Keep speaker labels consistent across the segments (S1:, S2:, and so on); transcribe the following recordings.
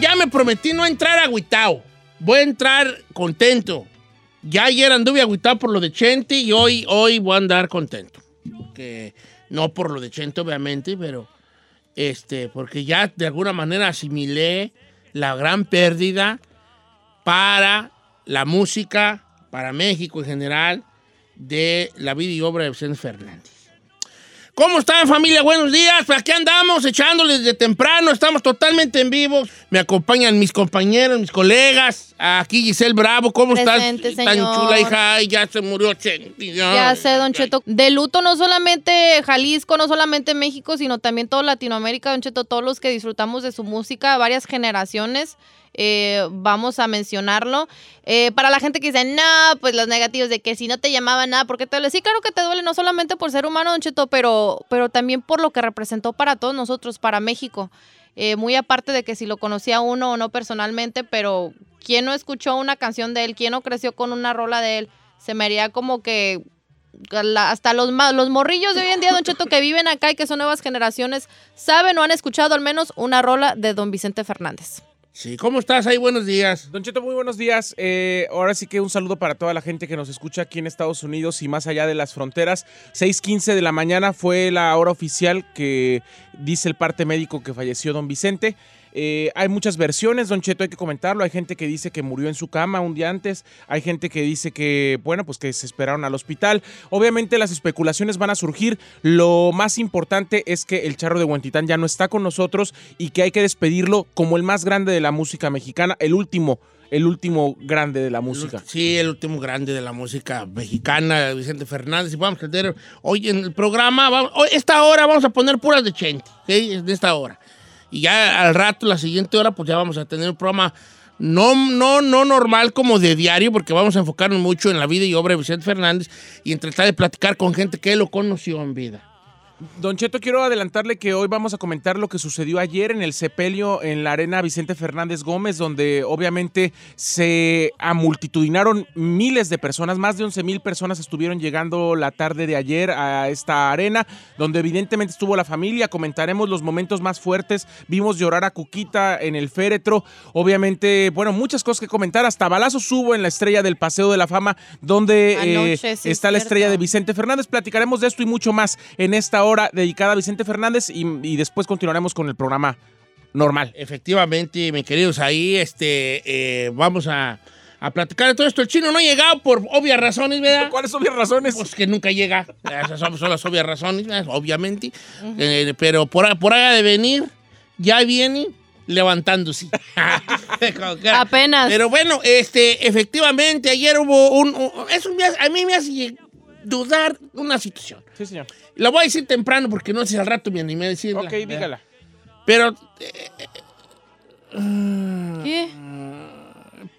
S1: ya me prometí no entrar agüitado. Voy a entrar contento. Ya ayer anduve agüitado por lo de Chente y hoy, hoy voy a andar contento. No por lo de Chente, obviamente, pero este, porque ya de alguna manera asimilé la gran pérdida para la música, para México en general, de la vida y obra de Vicente Fernández. ¿Cómo están familia? Buenos días. Pues aquí andamos echándoles de temprano. Estamos totalmente en vivo. Me acompañan mis compañeros, mis colegas. Aquí Giselle Bravo. ¿Cómo estás?
S2: Presente,
S1: Tan
S2: señor.
S1: chula, hija. Ay, ya se murió Chente.
S2: Ya sé, Don Cheto. De luto no solamente Jalisco, no solamente México, sino también toda Latinoamérica, Don Cheto, todos los que disfrutamos de su música, varias generaciones. Eh, vamos a mencionarlo. Eh, para la gente que dice, no, pues los negativos de que si no te llamaban nada, porque te duele. Sí, claro que te duele, no solamente por ser humano, Don Cheto, pero, pero también por lo que representó para todos nosotros, para México. Eh, muy aparte de que si lo conocía uno o no personalmente, pero ¿quién no escuchó una canción de él? ¿Quién no creció con una rola de él? Se me haría como que hasta los, los morrillos de hoy en día, Don Cheto, que viven acá y que son nuevas generaciones, saben o han escuchado al menos una rola de Don Vicente Fernández.
S1: Sí, ¿cómo estás ahí? Buenos días.
S3: Don Cheto, muy buenos días. Eh, ahora sí que un saludo para toda la gente que nos escucha aquí en Estados Unidos y más allá de las fronteras. 6:15 de la mañana fue la hora oficial que dice el parte médico que falleció don Vicente. Eh, hay muchas versiones, Don Cheto, hay que comentarlo. Hay gente que dice que murió en su cama un día antes. Hay gente que dice que, bueno, pues que se esperaron al hospital. Obviamente las especulaciones van a surgir. Lo más importante es que el charro de Huentitán ya no está con nosotros y que hay que despedirlo como el más grande de la música mexicana, el último, el último grande de la música.
S1: Sí, el último grande de la música mexicana, Vicente Fernández. Y vamos a tener hoy en el programa, vamos- hoy, esta hora vamos a poner puras de Chente, ¿ok? En esta hora. Y ya al rato, la siguiente hora, pues ya vamos a tener un programa no, no, no normal como de diario, porque vamos a enfocarnos mucho en la vida y obra de Vicente Fernández y en tratar de platicar con gente que lo conoció en vida.
S3: Don Cheto, quiero adelantarle que hoy vamos a comentar lo que sucedió ayer en el sepelio en la arena Vicente Fernández Gómez, donde obviamente se amultitudinaron miles de personas, más de 11 mil personas estuvieron llegando la tarde de ayer a esta arena, donde evidentemente estuvo la familia, comentaremos los momentos más fuertes, vimos llorar a Cuquita en el féretro, obviamente, bueno, muchas cosas que comentar, hasta balazos hubo en la estrella del Paseo de la Fama, donde eh,
S2: sí,
S3: está la estrella de Vicente Fernández. Platicaremos de esto y mucho más en esta hora dedicada a Vicente Fernández y, y después continuaremos con el programa normal.
S1: Efectivamente, mis queridos, ahí este, eh, vamos a, a platicar de todo esto. El chino no ha llegado por obvias razones, ¿verdad?
S3: ¿Cuáles son las razones?
S1: Pues que nunca llega. Esas son, son las obvias razones, ¿verdad? obviamente. Eh, pero por, por ha de venir, ya viene levantándose.
S2: Apenas.
S1: Pero bueno, este, efectivamente, ayer hubo un... un- eso me hace- a mí me hace dudar una situación.
S3: Sí, señor.
S1: La voy a decir temprano porque no sé si al rato me animé a decirla.
S3: Ok, dígala.
S1: Pero eh, eh,
S2: ¿Qué?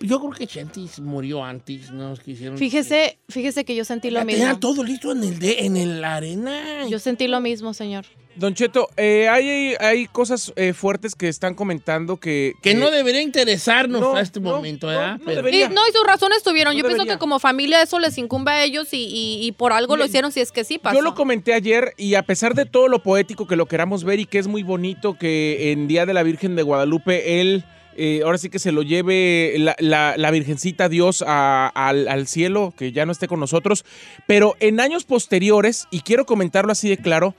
S1: yo creo que Chantis murió antes, ¿no? Es que hicieron-
S2: Fíjese, fíjese que yo sentí lo
S1: Ya tenían
S2: mismo.
S1: todo listo en el de, en el arena.
S2: Yo sentí lo mismo, señor.
S3: Don Cheto, eh, hay, hay cosas eh, fuertes que están comentando que...
S1: que no debería interesarnos
S3: No,
S1: a este
S3: no,
S1: momento,
S3: no,
S1: ¿verdad?
S3: no.
S2: Y, no, y sus razones tuvieron.
S3: No
S2: yo pienso que como familia eso les incumbe a ellos y, y- y por algo lo hicieron si es que sí pasó.
S3: Yo lo comenté ayer y a pesar de todo lo poético que lo queramos ver y que es muy bonito que en Día de la Virgen de Guadalupe él, eh, ahora sí que se lo lleve la, la- la Virgencita Dios a- al, al cielo, que ya no esté con nosotros, pero en años posteriores, y quiero comentarlo así de claro,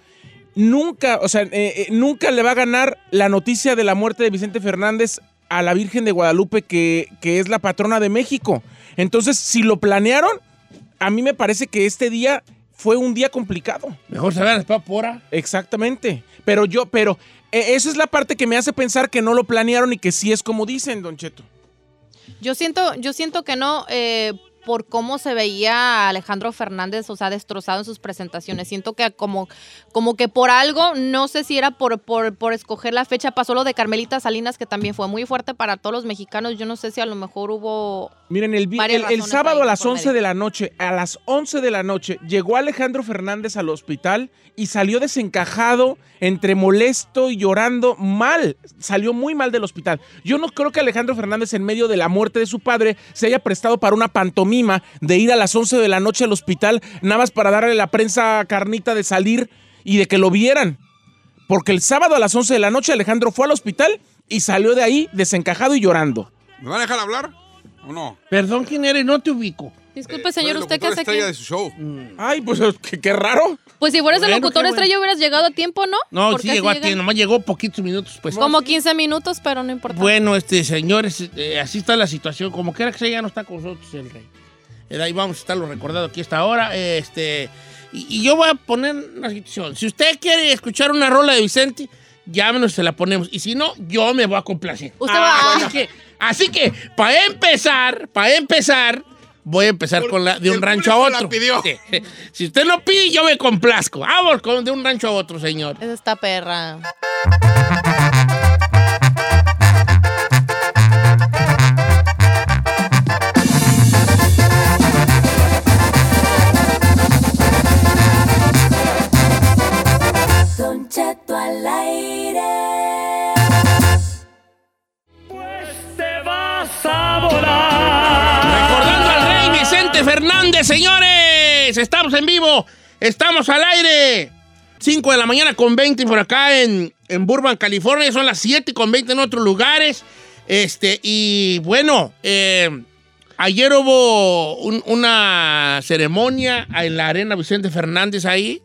S3: nunca, o sea, eh, eh, nunca le va a ganar la noticia de la muerte de Vicente Fernández a la Virgen de Guadalupe, que, que es la patrona de México. Entonces, si lo planearon, a mí me parece que este día fue un día complicado.
S1: Mejor se vean después pora.
S3: Exactamente. Pero yo, pero eh, esa es la parte que me hace pensar que no lo planearon y que sí es como dicen, Don Cheto.
S2: Yo siento, yo siento que no, eh, por cómo se veía a Alejandro Fernández, o sea, destrozado en sus presentaciones. Siento que como, como que por algo, no sé si era por, por, por escoger la fecha, pasó lo de Carmelita Salinas, que también fue muy fuerte para todos los mexicanos. Yo no sé si a lo mejor hubo...
S3: Miren, el, el- sábado a las
S2: por
S3: 11
S2: medio.
S3: de la noche, a las 11 de la noche, llegó Alejandro Fernández al hospital y salió desencajado, entre molesto y llorando mal. Salió muy mal del hospital. Yo no creo que Alejandro Fernández, en medio de la muerte de su padre, se haya prestado para una pantomima de ir a las 11 de la noche al hospital, nada más para darle a la prensa carnita de salir y de que lo vieran. Porque el sábado a las 11 de la noche Alejandro fue al hospital y salió de ahí desencajado y llorando.
S4: ¿Me van a dejar hablar o no?
S1: Perdón, ¿quién eres? No te ubico.
S2: Disculpe, señor, ¿usted qué hace aquí?
S4: estrella de su show.
S3: Ay, pues qué, qué raro.
S2: Pues si fueras el locutor
S1: bueno.
S2: estrella hubieras llegado a tiempo, ¿no?
S1: No, sí llegó a
S2: llegan
S1: ti, nomás llegó poquitos minutos, pues.
S2: Como 15 minutos, pero no importa.
S1: Bueno, este, señores, eh, así está la situación. Como quiera que sea, ya no está con nosotros el rey. Eh, ahí vamos a estarlo recordado aquí hasta ahora. Este, y, y yo voy a poner una situación. Si usted quiere escuchar una rola de Vicente, llámenos, se la ponemos. Y si no, yo me voy a complacer.
S2: Usted
S1: Ah,
S2: va-
S1: Así que, así que, para empezar, para empezar, voy a empezar con la de un rancho a
S4: público la
S1: otro.
S4: pidió.
S1: Sí. Si usted no pide, yo me complazco. Vamos con de un rancho a otro, señor.
S2: Es esta perra.
S5: Al aire.
S1: Recordando al rey Vicente Fernández, señores. Estamos en vivo. Estamos al aire. 5 de la mañana con 20 por acá en, en Burbank, California. Son las 7 con 20 en otros lugares. Este, y bueno, eh, ayer hubo un- una ceremonia en la arena Vicente Fernández ahí.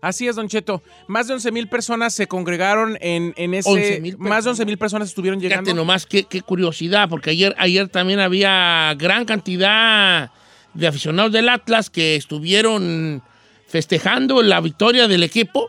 S3: Así es, Don Cheto. Más de 11 mil personas se congregaron en, en ese.
S1: 11,000
S3: más de 11 mil personas estuvieron llegando.
S1: Fíjate nomás qué, qué curiosidad, porque ayer, ayer también había gran cantidad de aficionados del Atlas que estuvieron festejando la victoria del equipo.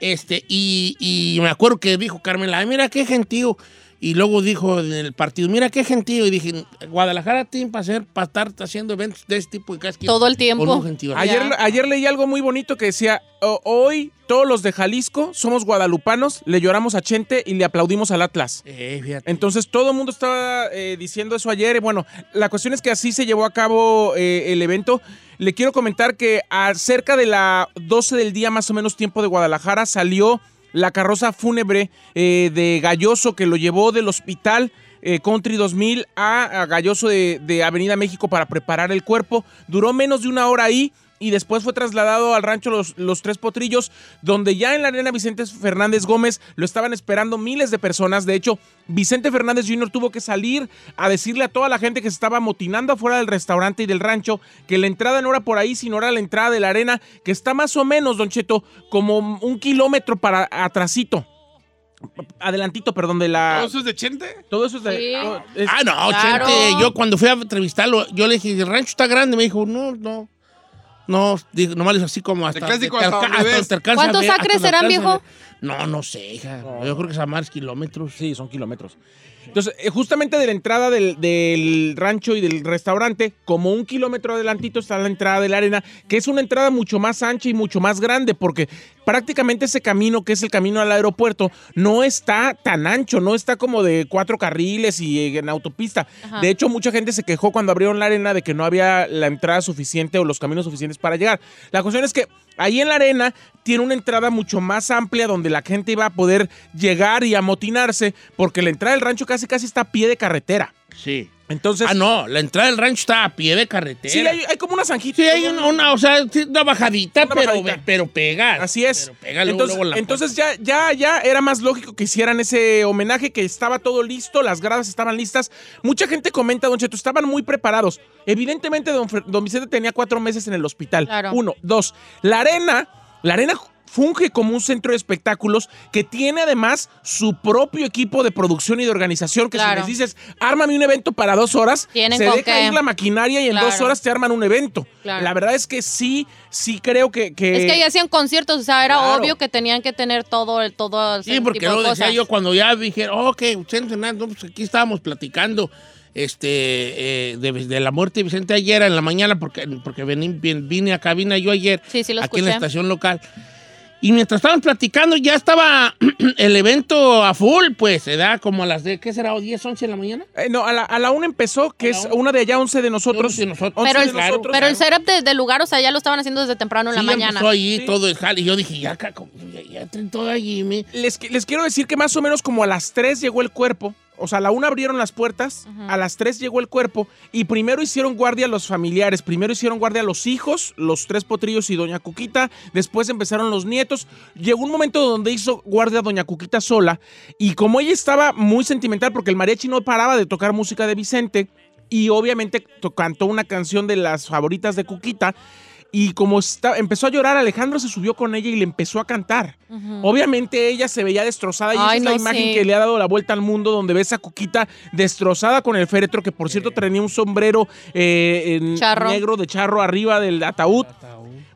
S1: Este, y, y me acuerdo que dijo Carmela, "Ay, mira qué gentío. Y luego dijo en el partido, mira qué gentío. Y dije, Guadalajara tiene para hacer, para estar haciendo eventos de este tipo. Y casi
S2: Todo el tiempo.
S1: con un gentío.
S3: Ayer, leí algo muy bonito que decía, "O- hoy todos los de Jalisco somos guadalupanos, le lloramos a Chente y le aplaudimos al Atlas.
S1: Eh.
S3: Entonces todo el mundo estaba eh, diciendo eso ayer. y Bueno, la cuestión es que así se llevó a cabo eh, el evento. Le quiero comentar que a cerca de la 12 del día, más o menos tiempo de Guadalajara, salió la carroza fúnebre eh, de Galloso que lo llevó del hospital. eh, Country 2000 a, Galloso de, de Avenida México para preparar el cuerpo. Duró menos de una hora ahí y después fue trasladado al rancho Los, Los Tres Potrillos, donde ya en la arena Vicente Fernández Gómez lo estaban esperando miles de personas. De hecho, Vicente Fernández Jr. tuvo que salir a decirle a toda la gente que se estaba amotinando afuera del restaurante y del rancho que la entrada no era por ahí, sino era la entrada de la arena, que está más o menos, Don Cheto, como un kilómetro para atrasito. Adelantito, perdón, de la...
S4: ¿Todo eso es de Chente?
S3: Todo eso es de...
S2: Sí.
S3: todo- es-
S1: Ah, no,
S2: Claro.
S1: Chente, yo cuando fui a entrevistarlo, yo le dije, el rancho está grande. Me dijo, no, no. No, digo, nomás así como hasta.
S4: clásico
S1: alcanza a
S2: ¿Cuántos acres serán, viejo?
S1: No, no sé, hija. Yo creo que son más kilómetros.
S3: Sí, son kilómetros. Entonces, eh, justamente de la entrada del, del rancho y del restaurante, como un kilómetro adelantito está la entrada de la arena, que es una entrada mucho más ancha y mucho más grande, porque prácticamente ese camino, que es el camino al aeropuerto, no está tan ancho, no está como de cuatro carriles y eh, en autopista.
S2: Ajá.
S3: De hecho, mucha gente se quejó cuando abrieron la arena de que no había la entrada suficiente o los caminos suficientes para llegar. La cuestión es que ahí en la arena tiene una entrada mucho más amplia donde la gente iba a poder llegar y amotinarse, porque la entrada del rancho casi casi está a pie de carretera.
S1: Sí.
S3: Entonces,
S1: Ah, no, la entrada del rancho está a pie de carretera.
S3: sí, hay, hay como una zanjita.
S1: Sí, hay una, una, o sea, una bajadita,
S3: Una
S1: pero,
S3: bajadita.
S1: pero pega.
S3: Así es.
S1: Pero pega luego,
S3: entonces,
S1: luego en la
S3: entonces ya, ya, ya era más lógico que hicieran ese homenaje, que estaba todo listo, las gradas estaban listas. Mucha gente comenta, Don Cheto, estaban muy preparados. Evidentemente, don, Fer- don Vicente tenía cuatro meses en el hospital.
S2: Claro.
S3: Uno, dos. La arena, la arena funge como un centro de espectáculos que tiene además su propio equipo de producción y de organización, que
S2: Claro.
S3: si les dices, ármame un evento para dos horas,
S2: Tienen
S3: se deja
S2: qué.
S3: ir la maquinaria y en
S2: Claro.
S3: dos horas te arman un evento.
S2: Claro.
S3: La verdad es que sí, sí creo que... que
S2: Es que ahí hacían conciertos, o sea, era obvio que tenían que tener todo el todo
S1: Sí, porque
S2: tipo
S1: lo decía
S2: cosas.
S1: yo cuando ya dije, ok, no, pues aquí estábamos platicando este, eh, de, de la muerte de Vicente ayer en la mañana, porque, porque vení- vine, vine a cabina yo ayer,
S2: Sí, sí lo
S1: aquí en la estación local. Y mientras estábamos platicando, ya estaba el evento a full, pues, se da como a las de, ¿qué será? ¿O 10, 11 de la mañana?
S3: Eh, no, a la, a la una empezó, que es
S1: una.
S3: una de allá, 11 de nosotros.
S1: De nosotros.
S3: 11
S2: Pero
S3: de
S2: el,
S1: claro,
S3: nosotros.
S2: pero el setup de- del lugar, o sea, ya lo estaban haciendo desde temprano en la mañana.
S1: empezó ahí
S3: Sí.
S1: todo el jale. Y yo dije, ya, ya, ya traen todo allí, me.
S3: Les, les quiero decir que más o menos como a las 3 llegó el cuerpo. O sea, a la una abrieron las puertas, a las 3 llegó el cuerpo y primero hicieron guardia los familiares, primero hicieron guardia los hijos, los tres potrillos y doña Cuquita, después empezaron los nietos. Llegó un momento donde hizo guardia doña Cuquita sola y como ella estaba muy sentimental porque el mariachi no paraba de tocar música de Vicente y obviamente cantó una canción de las favoritas de Cuquita y como está- empezó a llorar, Alejandro se subió con ella y le empezó a cantar. Obviamente ella se veía destrozada y esa es la imagen
S2: sé.
S3: que le ha dado la vuelta al mundo donde ves a Cuquita destrozada con el féretro que por cierto tenía un sombrero eh, en negro de charro arriba del ataúd.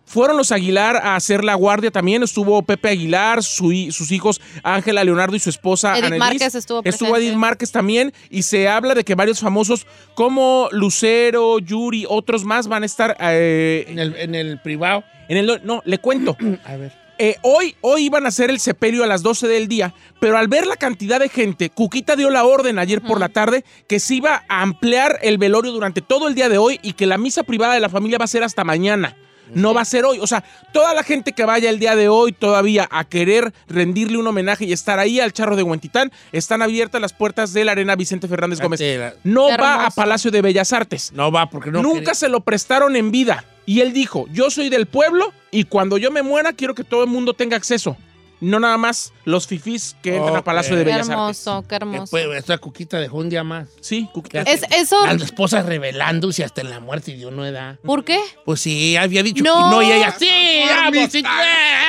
S3: Fueron los Aguilar a hacer la guardia también. Estuvo Pepe Aguilar, su sus hijos Ángela, Leonardo y su esposa
S2: Edith
S3: Annelies.
S2: Márquez estuvo
S3: Estuvo
S2: presente.
S3: Edith Márquez también. Y se habla de que varios famosos como Lucero, Yuri, otros más van a estar eh,
S1: En el, en el privado.
S3: en el... No, le cuento.
S1: A ver.
S3: Eh, hoy, hoy iban a hacer el sepelio a las 12 del día, pero al ver la cantidad de gente, Cuquita dio la orden ayer por la tarde que se iba a ampliar el velorio durante todo el día de hoy y que la misa privada de la familia va a ser hasta mañana. No va a ser hoy. O sea, toda la gente que vaya el día de hoy todavía a querer rendirle un homenaje y estar ahí al charro de Huentitán, están abiertas las puertas de la Arena Vicente Fernández Gómez. No va a. Palacio de Bellas Artes.
S1: No va porque no
S3: Nunca
S1: quería.
S3: se lo prestaron en vida. Y él dijo, yo soy del pueblo y cuando yo me muera quiero que todo el mundo tenga acceso. No nada más los fifís que entran a
S1: Ok.
S3: Palacio de
S2: Qué
S3: Bellas Artes.
S2: hermoso, qué
S1: Que,
S2: hermoso.
S1: pues, esta cuquita dejó un día más.
S3: Sí, Cuquita.
S2: Es, eso,
S1: Las esposas revelándose hasta en la muerte dio no edad.
S2: ¿por qué?
S1: Pues sí, había dicho
S2: No.
S1: que no y ella sí, vamos, sí, eh,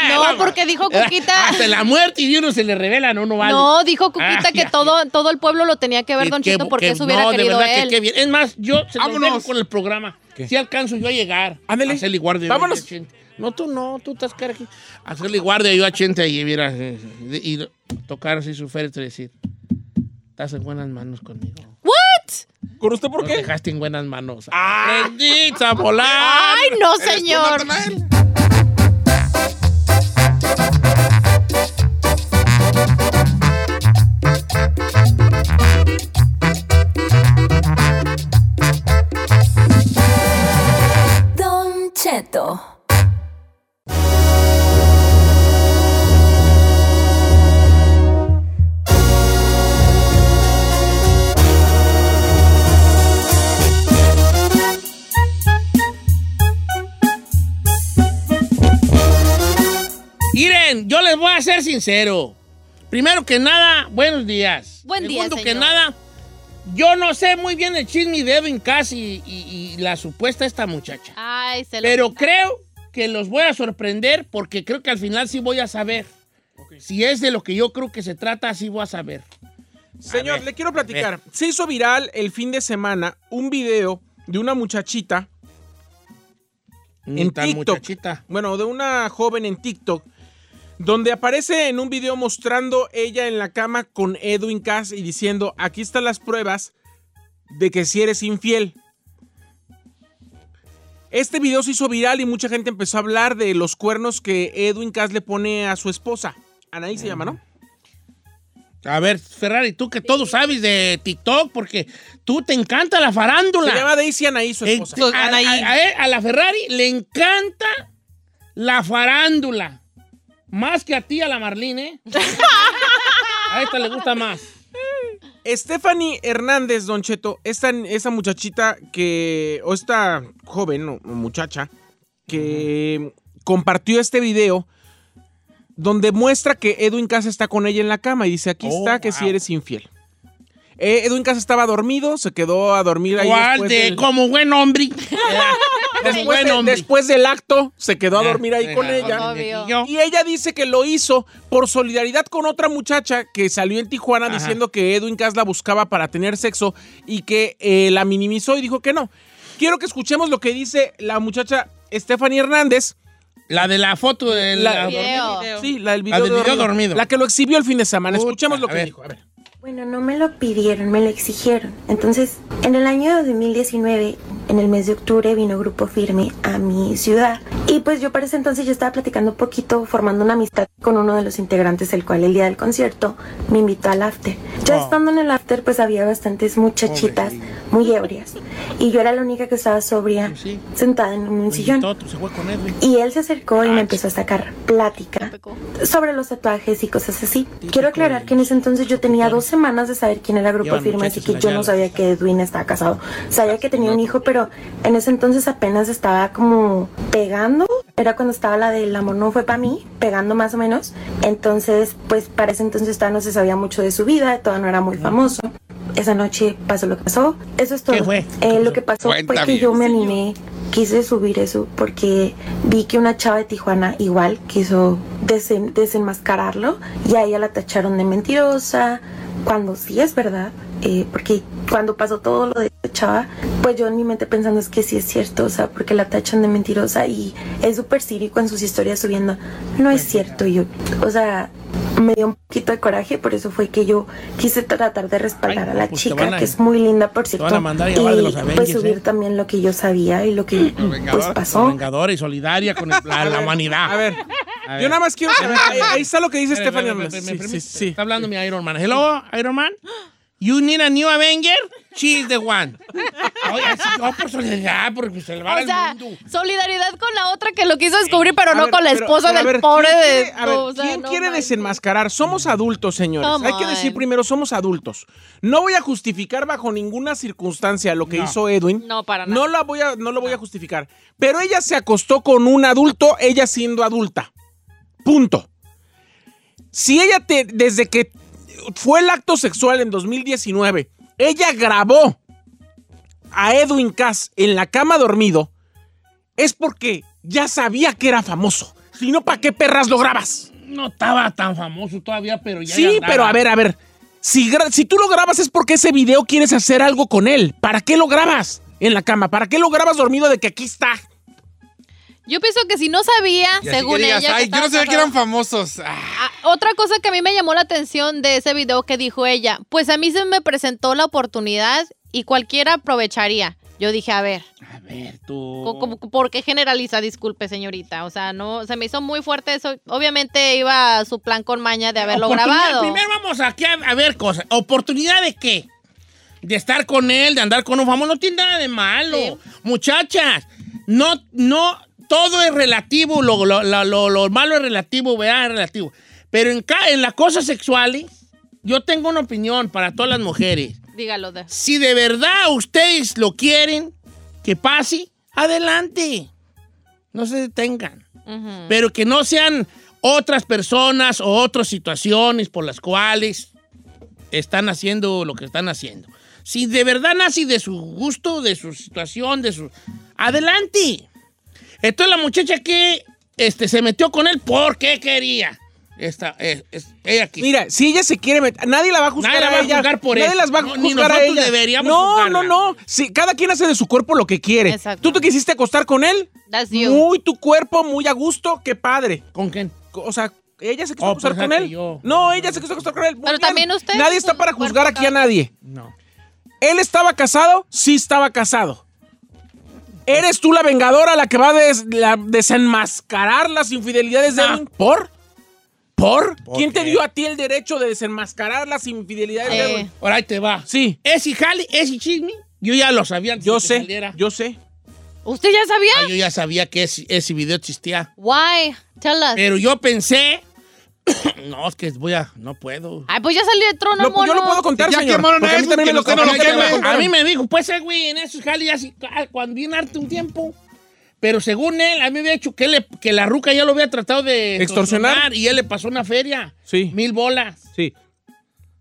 S2: No,
S1: vamos.
S2: porque dijo Cuquita.
S1: Hasta en la muerte y de uno se le revela, no, no vale.
S2: No, dijo Cuquita
S1: Ah,
S2: que
S1: ya.
S2: todo, todo el pueblo lo tenía que ver,
S1: Que-
S2: Don
S1: que-
S2: Chito, porque
S1: que-
S2: eso hubiera
S1: no, de verdad que
S2: él.
S1: qué bien. Es más, yo se
S4: Vámonos.
S1: con el programa.
S3: ¿Qué?
S1: Si alcanzo yo a llegar. A guardia. yo
S3: Vámonos.
S1: No, tú no, tú estás cara aquí. Hacerle guardia yo a Chente y, mira, eh, y, y tocar así su féretro y decir, estás en buenas manos conmigo.
S2: ¿What?
S3: ¿Con usted por
S1: Nos
S3: qué?
S1: dejaste en buenas manos. ¡Bendita volar!
S2: Ay, no,
S4: ¿Eres tú,
S2: señor.
S1: A ser sincero. Primero que nada, buenos días.
S2: Buen día,
S1: Segundo que nada, yo no sé muy bien el chisme de Edwin Cass y, y- y la supuesta esta muchacha.
S2: Ay, se lo
S1: Pero creo que los voy a sorprender porque creo que al final sí voy a saber. Si es de lo que yo creo que se trata, sí voy a saber.
S3: Señor,
S1: ver,
S3: le quiero platicar. Se hizo viral el fin de semana un video de una muchachita, En TikTok.
S1: muchachita.
S3: bueno, de una joven en TikTok, donde aparece en un video mostrando ella en la cama con Edwin Cass y diciendo, aquí están las pruebas de que si eres infiel. Este video se hizo viral y mucha gente empezó a hablar de los cuernos que Edwin Cass le pone a su esposa. Anaí se llama, ¿no?
S1: A ver, Ferrari, tú que todo sabes de TikTok porque tú te encanta la farándula.
S3: Se llama Daisy Anaí, su
S1: Eh,
S3: esposa.
S1: a, a- a- a la Ferrari le encanta la farándula. Más que a ti, a la Marlene. ¿eh? A esta le gusta más.
S3: Stephanie Hernández, Don Cheto, esta, esa muchachita que, o esta joven o, muchacha, que compartió este video donde muestra que Edwin Casa está con ella en la cama y dice, aquí
S1: Oh,
S3: está, que si eres infiel. Eh, Edwin Casa estaba dormido, se quedó a dormir ahí
S1: ¿Cuál de,
S3: del,
S1: como buen hombre?
S3: después de- después del acto, se quedó a dormir ahí con ella.
S2: Obvio.
S3: Y ella dice que lo hizo por solidaridad con otra muchacha que salió en Tijuana
S1: Ajá.
S3: diciendo que Edwin Cass la buscaba para tener sexo y que eh, la minimizó y dijo que no. Quiero que escuchemos lo que dice la muchacha Stephanie Hernández.
S1: La de la foto de la,
S3: La-
S2: Video.
S3: Sí, la del video,
S1: La del
S3: de
S1: video dormido.
S3: La que lo exhibió el fin de semana.
S1: Puta,
S3: Escuchemos lo
S1: a
S3: que
S1: ver.
S3: dijo. A ver.
S6: Bueno, no me lo pidieron, me lo exigieron. Entonces, en el año 2019 en el mes de octubre vino Grupo Firme a mi ciudad. Y pues yo para ese entonces yo estaba platicando un poquito, formando una amistad con uno de los integrantes, el cual el día del concierto me invitó al after. Ya estando en el after, pues había bastantes muchachitas muy ebrias. Y yo era la única que estaba sobria,
S1: Sí.
S6: sentada en un sillón.
S1: Todo, se fue con Edwin.
S6: Y él se acercó y me empezó a sacar plática sobre los tatuajes y cosas así. Quiero aclarar que en ese entonces yo tenía dos semanas de saber quién era Grupo Firme, así que yo no sabía que Edwin estaba casado. Sabía que tenía un hijo, pero en ese entonces apenas estaba como pegando. Era cuando estaba la del amor no fue para mí, pegando más o menos. Entonces, pues para ese entonces todavía no se sabía mucho de su vida, todavía no era muy famoso. Esa noche pasó lo que pasó. Eso es todo.
S1: ¿Qué fue?
S6: Eh, lo que pasó fue
S4: Cuenta
S6: que yo me
S4: señor.
S6: animé quise subir eso porque vi que una chava de Tijuana igual quiso desen- desenmascararlo y a ella la tacharon de mentirosa, cuando sí es verdad, eh, porque cuando pasó todo lo de chava, pues yo en mi mente pensando es que sí es cierto, o sea, porque la tachan de mentirosa y es súper cínico en sus historias subiendo, no es cierto, yo, o sea, me dio un poquito de coraje, por eso fue que yo quise tratar de respaldar
S1: Ay,
S6: a la
S1: pues
S6: chica,
S1: a-
S6: que es muy linda, por cierto,
S1: van a mandar a llamar de los
S6: y
S1: Avengers,
S6: pues subir
S1: ¿eh?
S6: también lo que yo sabía y lo que pues pasó.
S1: Vengadora y solidaria con el- la, la humanidad.
S3: A ver,
S1: A ver.
S3: yo nada más quiero saber. Ahí, ahí está lo que dice Stephanie. sí.
S1: Está hablando mi Iron Man. Hello, Iron Man. You need a new Avenger? She is the one. Oye, así, no por solidaridad, porque salvar
S2: O
S1: al
S2: sea,
S1: mundo.
S2: solidaridad con la otra que lo quiso descubrir, pero
S3: A
S2: no
S3: ver,
S2: con la esposa
S3: pero
S2: del
S3: ver,
S2: pobre
S3: ¿quién
S2: de.
S3: quiere- a ver,
S2: o sea,
S3: ¿Quién
S2: no
S3: quiere desenmascarar? Somos adultos, señores.
S2: Come
S3: Hay que decir primero, somos adultos. No voy a justificar bajo ninguna circunstancia lo que
S1: No.
S3: hizo Edwin.
S2: No, para nada.
S3: No, la voy a, no lo voy a justificar. Pero ella se acostó con un adulto, ella siendo adulta. Punto. Si ella te, desde que fue el acto sexual en 2019, ella grabó a Edwin Cass en la cama dormido, es porque ya sabía que era famoso. Si no, ¿para qué perras lo grabas?
S1: No estaba tan famoso todavía, pero ya.
S3: Sí, pero a ver, a ver. Si, si tú lo grabas es porque ese video quieres hacer algo con él. ¿Para qué lo grabas en la cama? ¿Para qué lo grabas dormido de que aquí está?
S2: Yo pienso que si no sabía,
S4: Y así
S2: según
S4: que digas,
S2: ella. que
S4: Ay, yo no sabía que eran famosos. Ah,
S2: Ah, otra cosa que a mí me llamó la atención de ese video que dijo ella, pues a mí se me presentó la oportunidad y cualquiera aprovecharía. Yo dije, a ver,
S1: A ver, tú.
S2: ¿por qué generaliza? Disculpe, señorita. O sea, no, se me hizo muy fuerte eso. Obviamente iba a su plan con maña de haberlo grabado.
S1: Primero vamos aquí a, a ver cosas. ¿Oportunidad de qué? De estar con él, de andar con un famoso. No tiene nada de malo.
S2: Sí.
S1: Muchachas, no, no, todo es relativo. Lo, lo- lo- lo- lo malo es relativo, ¿verdad? Es relativo. Pero en, en las cosas sexuales, yo tengo una opinión para todas las mujeres.
S2: Dígalo de.
S1: Si de verdad ustedes lo quieren que pase, adelante. No se detengan.
S2: Ujú.
S1: Pero que no sean otras personas o otras situaciones por las cuales están haciendo lo que están haciendo. Si de verdad nace de su gusto, de su situación, de su... Adelante. Entonces la muchacha que este, se metió con él porque quería. Esta, es, es- ella quiso.
S3: Mira, si ella se quiere meter, nadie la va a juzgar
S1: Nadie la
S3: a
S1: va a
S3: ella.
S1: juzgar por
S3: nadie
S1: eso.
S3: las va a
S1: No, ni
S3: juzgar a ella.
S1: deberíamos
S3: no,
S1: juzgarla.
S3: no, no. Sí, cada quien hace de su cuerpo lo que quiere.
S2: Exacto.
S3: ¿Tú te quisiste acostar con él?
S2: That's you.
S3: Muy tu cuerpo, muy a gusto, qué padre.
S1: ¿Con quién?
S3: O sea, ella se quiso
S1: Oh,
S3: acostar
S1: pues,
S3: con él.
S1: yo-
S3: No, ella se quiso acostar con él. Muy
S2: Pero
S3: bien.
S2: también usted,
S3: Nadie está para juzgar aquí a nadie.
S1: No.
S3: ¿Él estaba casado? Sí estaba casado. ¿Eres tú la vengadora la que va a des- la- desenmascarar las infidelidades de
S1: Ah.
S3: Edwin? ¿Por? ¿Por?
S1: ¿Por
S3: ¿Quién te dio a ti el derecho de desenmascarar las infidelidades de
S2: Eh.
S3: Edwin?
S1: Ahora ahí te va.
S3: Sí,
S1: Ese jale, ese chisme, yo ya lo sabía antes
S3: yo
S1: que
S3: sé,
S1: saliera.
S3: yo sé.
S2: ¿Usted ya sabía?
S1: Ah, yo ya sabía que ese, ese video existía.
S2: Why? Tell us.
S1: Pero yo pensé. no, es que voy a. No puedo.
S2: Ay, pues ya salió de trono,
S3: Lo- yo lo puedo contar,
S4: Ya
S3: señor.
S4: quemaron a
S3: porque a mí lo
S4: no- que no lo
S3: a mí me
S4: queme.
S3: contaron.
S1: A mí me dijo, pues, eh, güey, en esos jales ya sí, ah, cuando viene harto un tiempo. Pero según él, a mí me había dicho que, le- que la ruca ya lo había tratado de
S3: Extorsionar.
S1: Y él le pasó una feria.
S3: Sí.
S1: Mil bolas.
S3: Sí.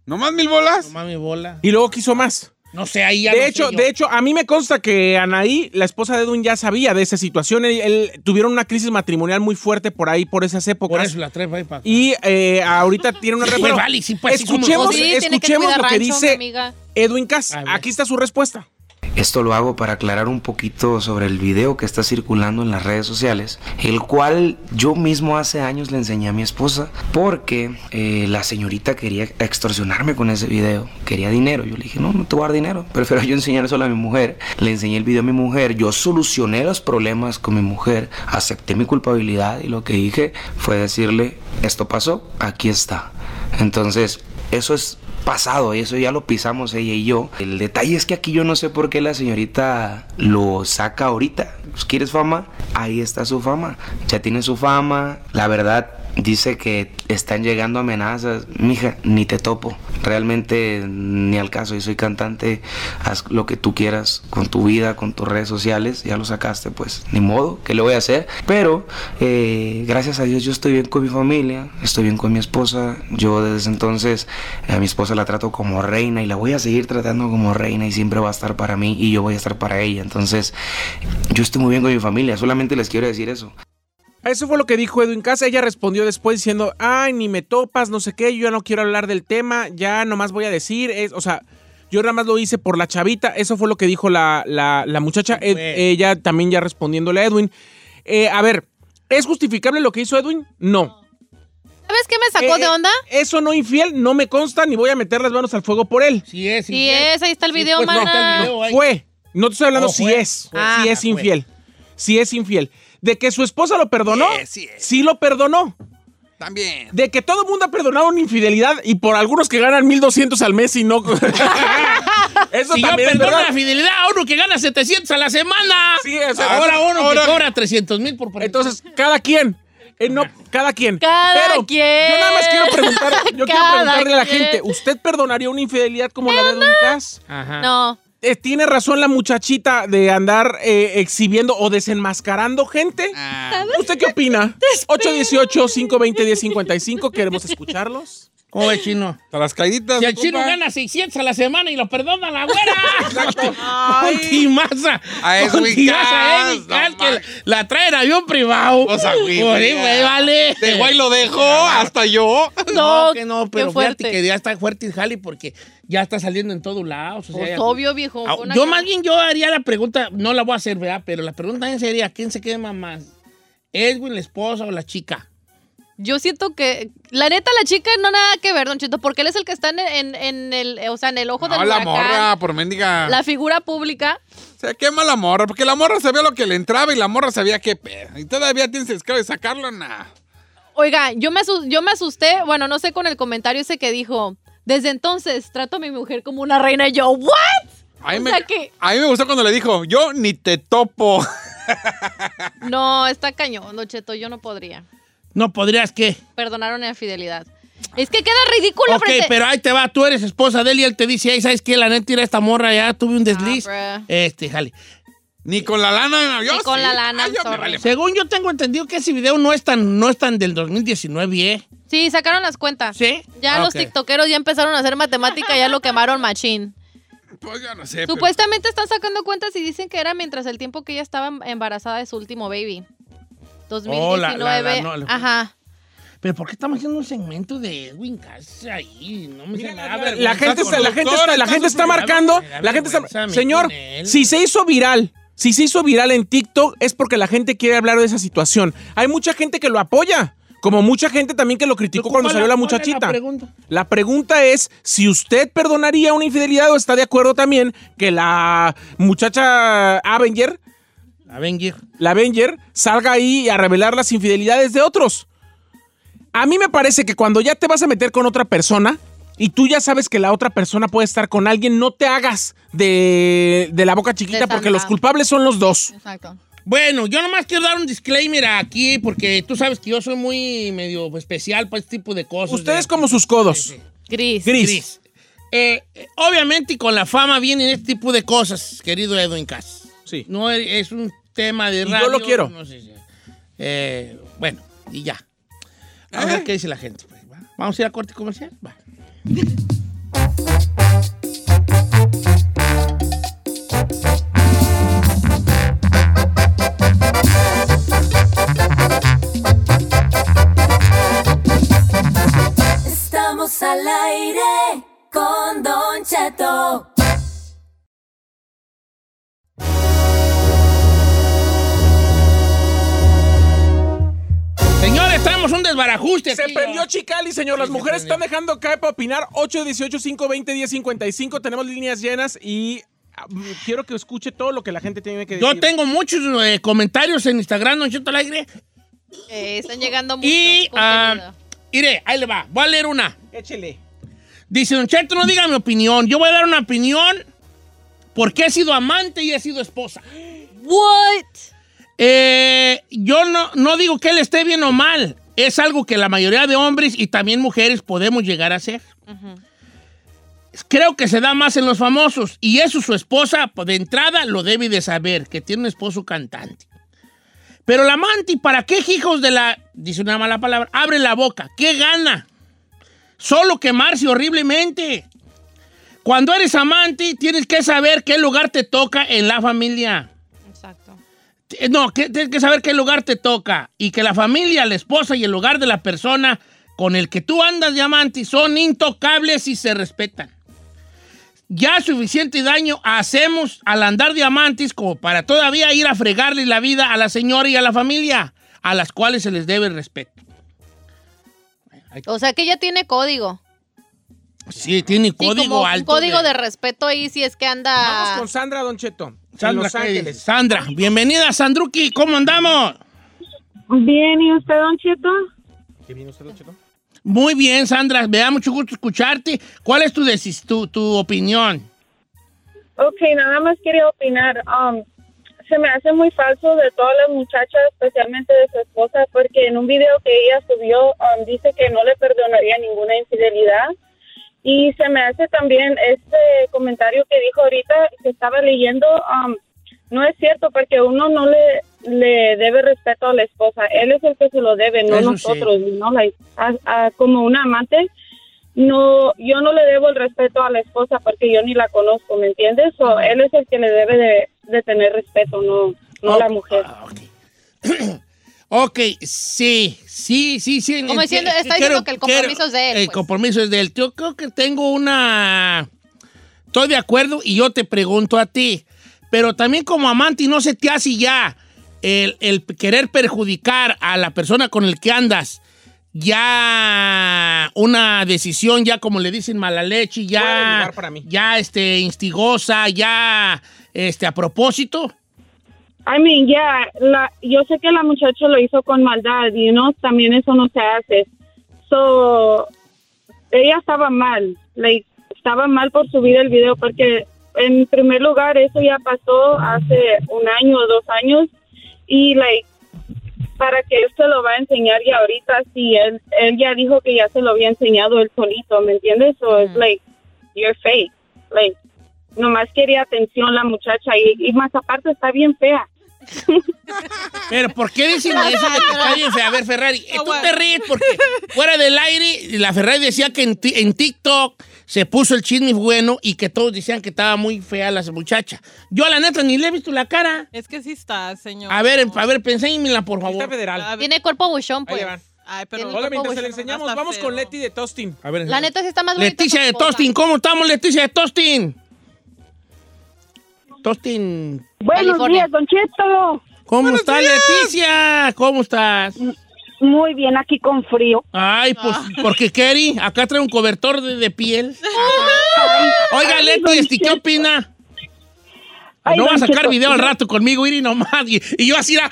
S4: ¿Nomás mil bolas?
S1: No mames, bola.
S3: Y luego quiso más.
S1: No sé, ahí ya
S3: De
S1: no sé
S3: hecho,
S1: yo.
S3: de hecho, a mí me consta que Anaí, la esposa de Edwin, ya sabía de esa situación. Él, él- tuvieron una crisis matrimonial muy fuerte por ahí, por esas épocas.
S1: Por eso la tres va ahí para acá.
S3: Y eh, ahorita tiene una
S1: Sí,
S3: pero
S1: vale, sí, pues,
S3: escuchemos,
S2: sí, tiene que
S3: escuchemos lo que
S2: rancho,
S3: dice
S2: amiga.
S3: Edwin Cass. Aquí está su respuesta.
S7: Esto lo hago para aclarar un poquito sobre el video que está circulando en las redes sociales, el cual yo mismo hace años le enseñé a mi esposa porque eh, la señorita quería extorsionarme con ese video, quería dinero. Yo le dije, no, no te voy a dar dinero, prefiero yo enseñar solo a mi mujer. Le enseñé el video a mi mujer, yo solucioné los problemas con mi mujer, acepté mi culpabilidad y lo que dije fue decirle, esto pasó, aquí está. Entonces, eso es pasado, eso ya lo pisamos ella y yo. El detalle es que aquí yo no sé por qué la señorita lo saca ahorita. Pues, ¿Quieres fama? Ahí está su fama. Ya tiene su fama. La verdad, dice que están llegando amenazas. Mija, ni te topo. Realmente ni al caso. Yo soy cantante. Haz lo que tú quieras con tu vida, con tus redes sociales. Ya lo sacaste, pues ni modo. ¿Qué le voy a hacer? Pero eh, gracias a Dios yo estoy bien con mi familia. Estoy bien con mi esposa. Yo desde entonces a mi esposa la trato como reina y la voy a seguir tratando como reina y siempre va a estar para mí y yo voy a estar para ella. Entonces yo estoy muy bien con mi familia. Solamente les quiero decir eso.
S3: Eso fue lo que dijo Edwin Casa. Ella respondió después diciendo, ay, ni me topas, no sé qué, yo ya no quiero hablar del tema, ya nomás voy a decir, es, o sea, yo nada más lo hice por la chavita. Eso fue lo que dijo la, la- la muchacha. Ed- ella también ya respondiéndole a Edwin. Eh, a ver, ¿es justificable lo que hizo Edwin? No.
S2: ¿Sabes qué me sacó
S3: Eh,
S2: de onda?
S3: Eso no infiel, no me consta, ni voy a meter las manos al fuego por él.
S1: Sí es.
S2: Sí es, ahí está el video,
S1: pues, no,
S2: mana.
S3: Fue. No te estoy hablando
S1: Oh,
S3: si es.
S1: Fue.
S3: si
S2: Ah,
S3: es
S1: fue.
S3: infiel. Si es infiel. De que su esposa lo perdonó.
S4: Sí, sí.
S3: Sí lo perdonó.
S4: También.
S3: De que todo el mundo ha perdonado una infidelidad y por algunos que ganan 1200 al mes y no. Eso
S1: Si yo
S3: también es
S1: perdono la fidelidad a uno que gana 700 a la semana.
S3: Sí, o sea,
S1: ahora uno
S3: ahora-
S1: que cobra 300 mil por
S3: Entonces, cada quien. Eh, no, cada quien.
S2: Cada
S3: Pero
S2: quien.
S3: Yo nada más quiero preguntar, yo quiero preguntarle a la gente, ¿usted perdonaría una infidelidad como la de Cass?
S1: Ajá.
S2: No.
S3: Eh, ¿Tiene razón la muchachita de andar eh, exhibiendo o desenmascarando gente?
S4: Ah,
S3: ¿Usted qué opina? 818-520-1055, queremos escucharlos.
S1: ¿Cómo ves, chino?
S4: hasta las caíditas.
S1: Si el chino
S4: compa.
S1: gana 600 a la semana y lo perdona la güera. Con Timasa.
S4: A Edwin
S1: Con
S4: no
S1: Cass, que
S4: manches.
S1: la trae en avión privado.
S4: O sea, güey,
S1: Por ahí,
S4: güey,
S1: güey, vale.
S4: De guay lo dejo, hasta yo.
S1: No,
S2: No,
S1: que no, pero
S2: fuerte.
S1: fíjate que ya está fuerte el jali porque ya está saliendo en todos lados. O sea,
S2: Pues obvio, viejo.
S1: Ah, yo
S2: cara-
S1: más bien yo haría la pregunta, no la voy a hacer, ¿verdad? Pero la pregunta también sería, ¿quién se quema más? ¿Edwin, la esposa o la chica?
S2: Yo siento que, la neta, la chica no nada que ver, Don Chito, porque él es el que está en, en- en el, o sea, en el ojo
S4: No,
S2: del
S4: la
S2: huracán,
S4: morra, por mendiga.
S2: La figura pública.
S4: Se quema la morra, porque la morra sabía lo que le entraba y la morra sabía qué pedo. Y todavía tienes el de sacarlo, nah.
S2: Oiga, yo me, yo me asusté, bueno, no sé con el comentario ese que dijo, desde entonces trato a mi mujer como una reina y yo, ¿what?
S4: A mí,
S2: O
S4: me,
S2: que-
S4: a mí me gustó cuando le dijo, yo ni te topo.
S2: No, está cañón, Don Cheto, yo no podría
S1: No podrías, ¿qué?
S2: perdonar una infidelidad. Es que queda ridículo
S1: Ok,
S2: frente...
S1: pero ahí te va, tú eres esposa de él y él te dice, ay, ¿sabes qué? La neta, era esta morra, ya tuve un desliz.
S2: Ah, bruh.
S1: este, jale.
S4: Ni con la lana. Yo
S2: Ni con
S4: sí.
S2: la lana,
S4: Ay, yo vale
S1: Según yo tengo entendido que ese video no es tan, no es tan del 2019, ¿eh?
S2: Sí, sacaron las cuentas.
S1: ¿Sí?
S2: Ya
S1: Ah,
S2: los
S1: ok.
S2: tiktokeros ya empezaron a hacer matemática, ya lo quemaron machín.
S4: Pues ya no sé. pero-
S2: Supuestamente están sacando cuentas y dicen que era mientras el tiempo que ella estaba embarazada de su último baby. 2019.
S1: Oh, la- la- la- no, la-
S2: Ajá.
S1: Pero ¿por qué estamos haciendo un segmento de Edwin Cass ahí? No me
S4: Mira, la-
S3: La gente, está, la gente está, la gente
S4: está
S3: está
S1: súper-
S3: marcando. La gente está. Señor, si se hizo viral, si se hizo viral en TikTok, es porque la gente quiere hablar de esa situación. Hay mucha gente que lo apoya. Como mucha gente también que lo criticó cuando
S1: ¿Cuál-
S3: salió la muchachita.
S1: La pregunta?
S3: La pregunta es si usted perdonaría una infidelidad o está de acuerdo también que la muchacha Avenger,
S1: Avenger.
S3: la Avenger, salga ahí a revelar las infidelidades de otros. A mí me parece que cuando ya te vas a meter con otra persona y tú ya sabes que la otra persona puede estar con alguien, no te hagas de, de la boca chiquita porque los culpables son los dos.
S2: Exacto.
S1: Bueno, yo nomás quiero dar un disclaimer aquí porque tú sabes que yo soy muy medio especial para este tipo de cosas.
S3: Ustedes
S1: de-
S3: como sus codos.
S2: Gris.
S3: Gris.
S1: Gris. Eh, obviamente y con la fama vienen este tipo de cosas, querido Edwin Cass.
S3: Sí.
S1: No es, es un tema de
S3: Y yo lo quiero.
S1: no sé si- eh, bueno, y ya. Vamos a ver qué dice la gente. pues, ¿va? Vamos a ir a corte comercial. Va.
S5: Estamos al aire con Don Cheto.
S1: Tenemos un desbarajuste
S3: Se
S1: aquí.
S3: prendió Chicali, señor. Las
S1: se
S3: mujeres
S1: prendió.
S3: están dejando caer para opinar. 818 520 1055 Tenemos líneas llenas y ah, quiero que escuche todo lo que la gente tiene que decir.
S1: Yo tengo muchos eh, comentarios en Instagram, Don Cheto al aire.
S2: Eh, están llegando mucho
S1: Y, ah, mire, ahí le va. Voy a leer una.
S3: Échele.
S1: Dice, Don Cheto, no diga mi opinión. Yo voy a dar una opinión porque he sido amante y he sido esposa.
S2: What?
S1: Eh, yo no, no digo que él esté bien o mal. Es algo que la mayoría de hombres y también mujeres podemos llegar a hacer. Creo que se da más en los famosos. Y eso su esposa, pues, de entrada, lo debe de saber, que tiene un esposo cantante. Pero la amante, ¿para qué hijos de la... Dice una mala palabra. Abre la boca. ¿Qué gana? Solo quemarse horriblemente. Cuando eres amante, tienes que saber qué lugar te toca en la familia. Eh, No, que, tienes que saber qué lugar te toca. Y que la familia, la esposa y el lugar de la persona con el que tú andas de amante son intocables y se respetan. Ya suficiente daño hacemos al andar de amantes como para todavía ir a fregarle la vida a la señora y a la familia, a las cuales se les debe respeto.
S2: O sea que ya tiene código.
S1: Sí, tiene
S2: Sí,
S1: código
S2: como un
S1: alto.
S2: código de... respeto ahí si es que anda...
S3: Vamos con Sandra, Don Cheto.
S1: Sandra,
S3: Los
S1: ¿qué
S3: Ángeles.
S1: Sandra, bienvenida, Sandruki, ¿cómo andamos?
S8: Bien, ¿y usted, Don Cheto?
S3: ¿Qué viene usted, Don Cheto?
S1: Muy bien, Sandra, me da mucho gusto escucharte. ¿Cuál es tu, decis- tu, tu opinión?
S8: Ok, nada más quería opinar. Um, se me hace muy falso de todas las muchachas, especialmente de su esposa, porque en un video que ella subió um, dice que no le perdonaría ninguna infidelidad. Y se me hace también este comentario que dijo ahorita, que estaba leyendo, um, no es cierto, porque uno no le, le debe respeto a la esposa. Él es el que se lo debe, no
S1: Eso sí.
S8: nosotros. ¿no? Like, a- a- como una amante, no, yo no le debo el respeto a la esposa porque yo ni la conozco, ¿me entiendes? O él es el que le debe de, de tener respeto, no, no la mujer.
S1: ah, ok. Ok, sí, sí, sí, sí.
S2: Como diciendo- está
S1: quiero-
S2: diciendo que el compromiso
S1: quiero-
S2: es de él,
S1: El
S2: pues.
S1: compromiso es de él. Yo creo que tengo una... Estoy de acuerdo y yo te pregunto a ti, pero también como amante no se te hace ya el, el querer perjudicar a la persona con el que andas, ya una decisión, ya como le dicen mala leche, ya,
S3: lugar para mí.
S1: ya este, instigosa, ya este, a propósito.
S8: I mean, ya, la, yo sé que la muchacha lo hizo con maldad y no, también eso no se hace. So, ella estaba mal, like, estaba mal por subir el video porque en primer lugar eso ya pasó hace un año o dos años y like para que él se lo va a enseñar y ahorita sí él él ya dijo que ya se lo había enseñado él solito, ¿me entiendes? So es like you're fake, like nomás quería atención la muchacha y, y más aparte está bien fea.
S1: Pero ¿por qué dicen eso de que está bien fea? A ver, Ferrari, eh, tú te ríes porque fuera del aire, la Ferrari decía que en, ti- en TikTok se puso el chisme bueno y que todos decían que estaba muy fea la muchacha. Yo a la neta ni le he visto la cara.
S9: Es que sí está, señor.
S1: A ver, a ver, pensémela, por
S3: Está
S1: favor.
S3: federal.
S2: Tiene cuerpo buchón, pues.
S9: Ay, pero...
S3: Hola, mientras se le enseñamos, vamos con. Leti de Tostin.
S1: A ver,
S2: La neta sí está más bonita.
S1: Leticia de. Tostin, ¿cómo estamos, Leticia de Tostin? Tostin,
S8: Buenos
S2: California.
S8: días, Don Cheto.
S1: ¿cómo estás, Leticia? ¿Cómo estás?
S8: Muy bien, aquí con frío.
S1: Ay, pues, porque Kerry, acá trae un cobertor de, de piel. Oiga,
S8: Ay,
S1: Leti,
S8: don
S1: este, ¿qué opina?
S8: Ay,
S1: no va a sacar
S8: Cheto,
S1: video al rato conmigo, Iri nomás. Y, y yo así era,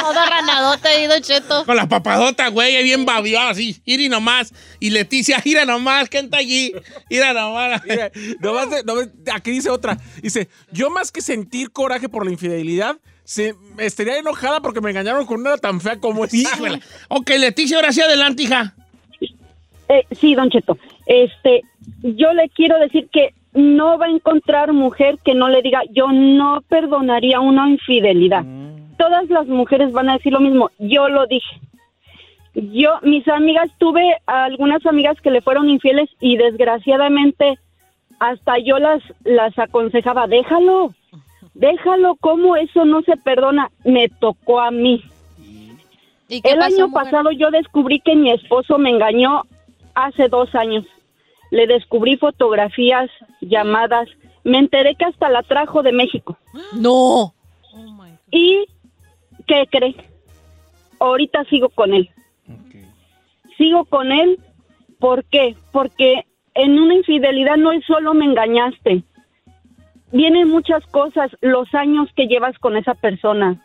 S2: Toda ranadota ahí, Don Cheto.
S1: con la papadota, güey, ahí bien babiada, así. Iri nomás. Y Leticia, ira nomás, ¿quién está allí? Ira nomás.
S3: Mira, nomás de- nomás- aquí dice otra. Dice, yo más que sentir coraje por la infidelidad, se, estaría enojada porque me engañaron con una tan fea como esta.
S1: Híjole. Ok, Leticia, ahora sí adelante, hija.
S8: Eh, sí, Don Cheto. Este, yo le quiero decir que no va a encontrar mujer que no le diga, yo no perdonaría una infidelidad. Todas las mujeres van a decir lo mismo. Yo lo dije. Yo, mis amigas, tuve algunas amigas que le fueron infieles y desgraciadamente hasta yo las, las aconsejaba, déjalo, déjalo, ¿cómo eso no se perdona? Me tocó a mí.
S2: ¿Y qué
S8: El
S2: pasó,
S8: año
S2: mujer?
S8: pasado yo descubrí que mi esposo me engañó hace dos años. Le descubrí fotografías, llamadas. Me enteré que hasta la trajo de México.
S2: No.
S9: Oh.
S8: ¿Y qué cree? ahorita sigo con él. Sigo con él, ¿por qué? Porque en una infidelidad no es solo me engañaste. Vienen muchas cosas, los años que llevas con esa persona,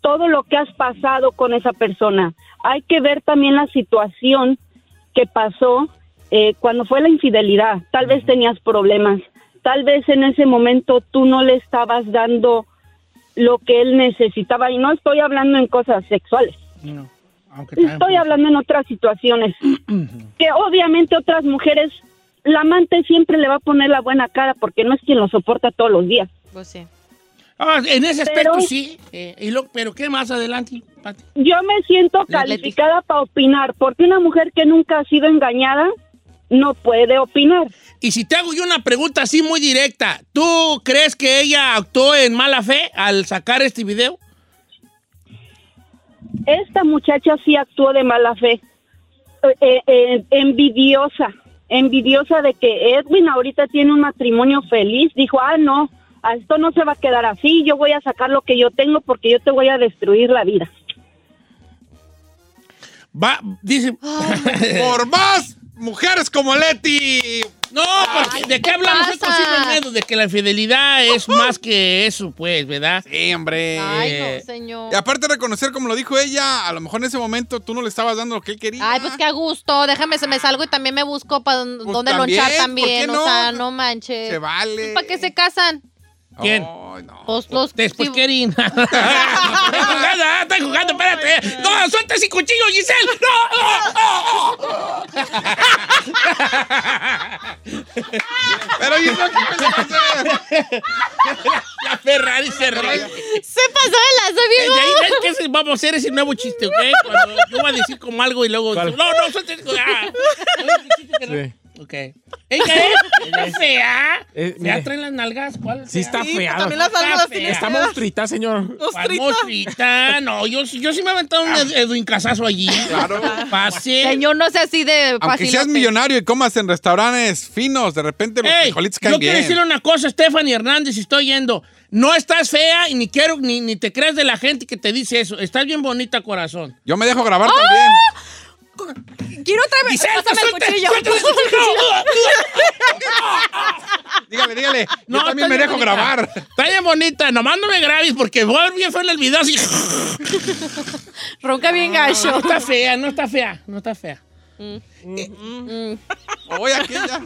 S8: todo lo que has pasado con esa persona. Hay que ver también la situación que pasó eh, cuando fue la infidelidad. Tal vez tenías problemas, tal vez en ese momento tú no le estabas dando lo que él necesitaba y no estoy hablando en cosas sexuales.
S1: No, aunque
S8: Estoy
S1: puede
S8: hablando en otras situaciones que obviamente otras mujeres, la amante siempre le va a poner la buena cara porque no es quien lo soporta todos los días.
S2: Pues sí.
S1: Ah, en ese aspecto
S8: Pero-
S1: sí. eh, y lo, pero ¿qué más adelante, Pati?
S8: Yo me siento calificada para opinar porque una mujer que nunca ha sido engañada no puede opinar.
S1: Y si te hago yo una pregunta así muy directa, ¿tú crees que ella actuó en mala fe al sacar este video?
S8: Esta muchacha sí actuó de mala fe, Eh, eh, envidiosa, envidiosa de que Edwin ahorita tiene un matrimonio feliz. Dijo, ah, no, a esto no se va a quedar así, yo voy a sacar lo que yo tengo porque yo te voy a destruir la vida.
S1: Va, dice.
S4: Por más mujeres como Leti.
S1: No, porque ¿de qué hablamos estos menos? De que la infidelidad es más que eso, pues, ¿verdad?
S4: Sí, hombre.
S2: Ay, no, señor.
S4: Y aparte reconocer, como lo dijo ella, a lo mejor en ese momento tú no le estabas dando lo que él quería.
S2: Ay, pues qué a gusto. Déjame, se me salgo y también me busco para dónde
S4: Pues
S2: lonchar
S4: también, ¿por qué
S2: O
S4: no?
S2: sea, no manches.
S4: Se vale.
S2: ¿Para qué se casan?
S1: ¿Quién?
S4: No.
S2: Pues los
S1: Después Kerin. Estoy jugando, estoy jugando, espérate. No, suelta ese cuchillo, Giselle. No.
S4: Pero ¿y eso qué hacer?
S1: La Ferrari se ríe.
S2: Se pasó de lanza,
S1: Eh,
S2: viejo.
S1: de ahí, ¿ves que ese- vamos a hacer ese nuevo chiste, ¿ok? Cuando yo voy a decir como algo y luego...
S3: ¿Cuál?
S1: No, no, suelta ese... Ah.
S3: Sí.
S1: Ok. ¿Ella es? ¿Es fea?
S3: Eh,
S1: ¿Fea traen las nalgas? ¿Cuál?
S3: Sí está
S9: Sí,
S3: fea.
S9: también las
S1: Está
S9: tienen.
S3: Está monstruita, señor.
S1: ¿Cuál
S9: Mostrita.
S1: mostrita? No, yo, yo sí me he aventado un Ed- Edwin Casazo allí.
S4: Claro.
S1: Fácil.
S2: Señor, no sea así de
S4: Aunque
S2: fácil.
S4: seas millonario y comas en restaurantes finos, de repente los
S1: Ey,
S4: frijolitos
S1: yo
S4: caen
S1: quiero
S4: bien.
S1: decirle una cosa, Stephanie Hernández, estoy yendo. No estás fea y ni quiero ni, ni te creas de la gente que te dice eso. Estás bien bonita, corazón.
S4: Yo me dejo grabar
S1: ¡Ah!
S4: también.
S9: Quiero otra vez. El cuchillo.
S4: Dígale, dígale.
S1: No,
S4: Yo también me dejo
S1: bonita.
S4: grabar.
S1: Está bien bonita. Nomás no me grabes porque voy a ver bien feo en el video así.
S2: Ronca bien gacho.
S1: No está fea, no está fea, no está fea.
S4: Oye, aquella.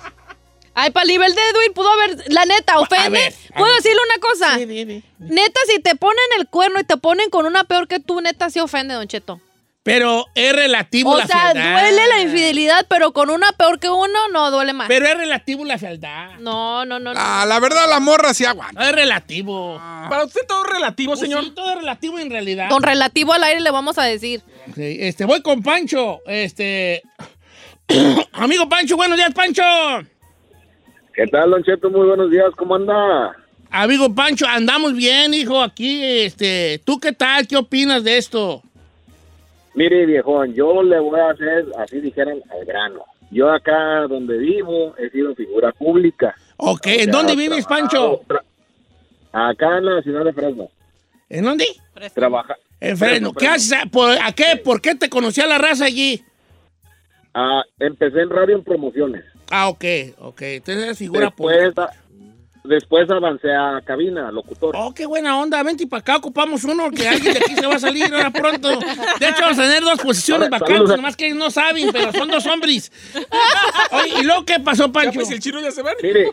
S2: Ay, para el nivel de Edwin pudo haber, la neta, ofende.
S1: ver, a
S2: ¿Puedo
S1: ver.
S2: decirle una cosa?
S1: Sí, sí, sí.
S2: Neta, si te ponen el cuerno y te ponen con una peor que tú, neta, se ofende, Don Cheto.
S1: Pero es relativo
S2: O
S1: la
S2: sea,
S1: fealdad.
S2: duele la infidelidad, pero con una peor que uno, no duele más.
S1: Pero es relativo la fealdad.
S2: no, no, no. no.
S4: Ah, la verdad, la morra sí aguanta.
S1: No es relativo.
S3: Para usted todo relativo,
S1: Pues
S3: señor.
S1: sí, todo es relativo en realidad.
S2: Con relativo al aire le vamos a decir.
S1: Sí, este, voy con Pancho. Este. Amigo Pancho, buenos días, Pancho.
S10: ¿Qué tal, Don Cheto? Muy buenos días, ¿cómo anda?
S1: Amigo Pancho, andamos bien, hijo, aquí. Este, ¿tú qué tal? ¿Qué opinas de esto?
S10: Mire, viejón, yo le voy a hacer, así dijeran, al grano. Yo acá donde vivo he sido figura pública.
S1: Ok,
S10: O
S1: ¿en
S10: sea,
S1: dónde vives,
S10: trabajado-
S1: Pancho?
S10: acá en la ciudad de Fresno.
S1: ¿En dónde?
S10: Trabaja.
S1: En Fresno. ¿Qué haces? ¿Por, ¿A qué? ¿Por qué te conocía la raza allí?
S10: Ah, empecé en radio en promociones.
S1: Ah, ok, ok. Entonces eres figura
S10: Después,
S1: pública.
S10: Después avancé a cabina, locutor.
S1: Oh, qué buena onda. Vente para acá, ocupamos uno, que alguien de aquí se va a salir ahora pronto. De hecho, vamos a tener dos posiciones
S10: Saludos
S1: vacantes,
S10: a-
S1: nomás que no saben, pero son dos hombres. Oye, ¿y luego qué pasó,
S3: Ya
S1: Pancho?
S3: pues el chino ya se va.
S10: Mire,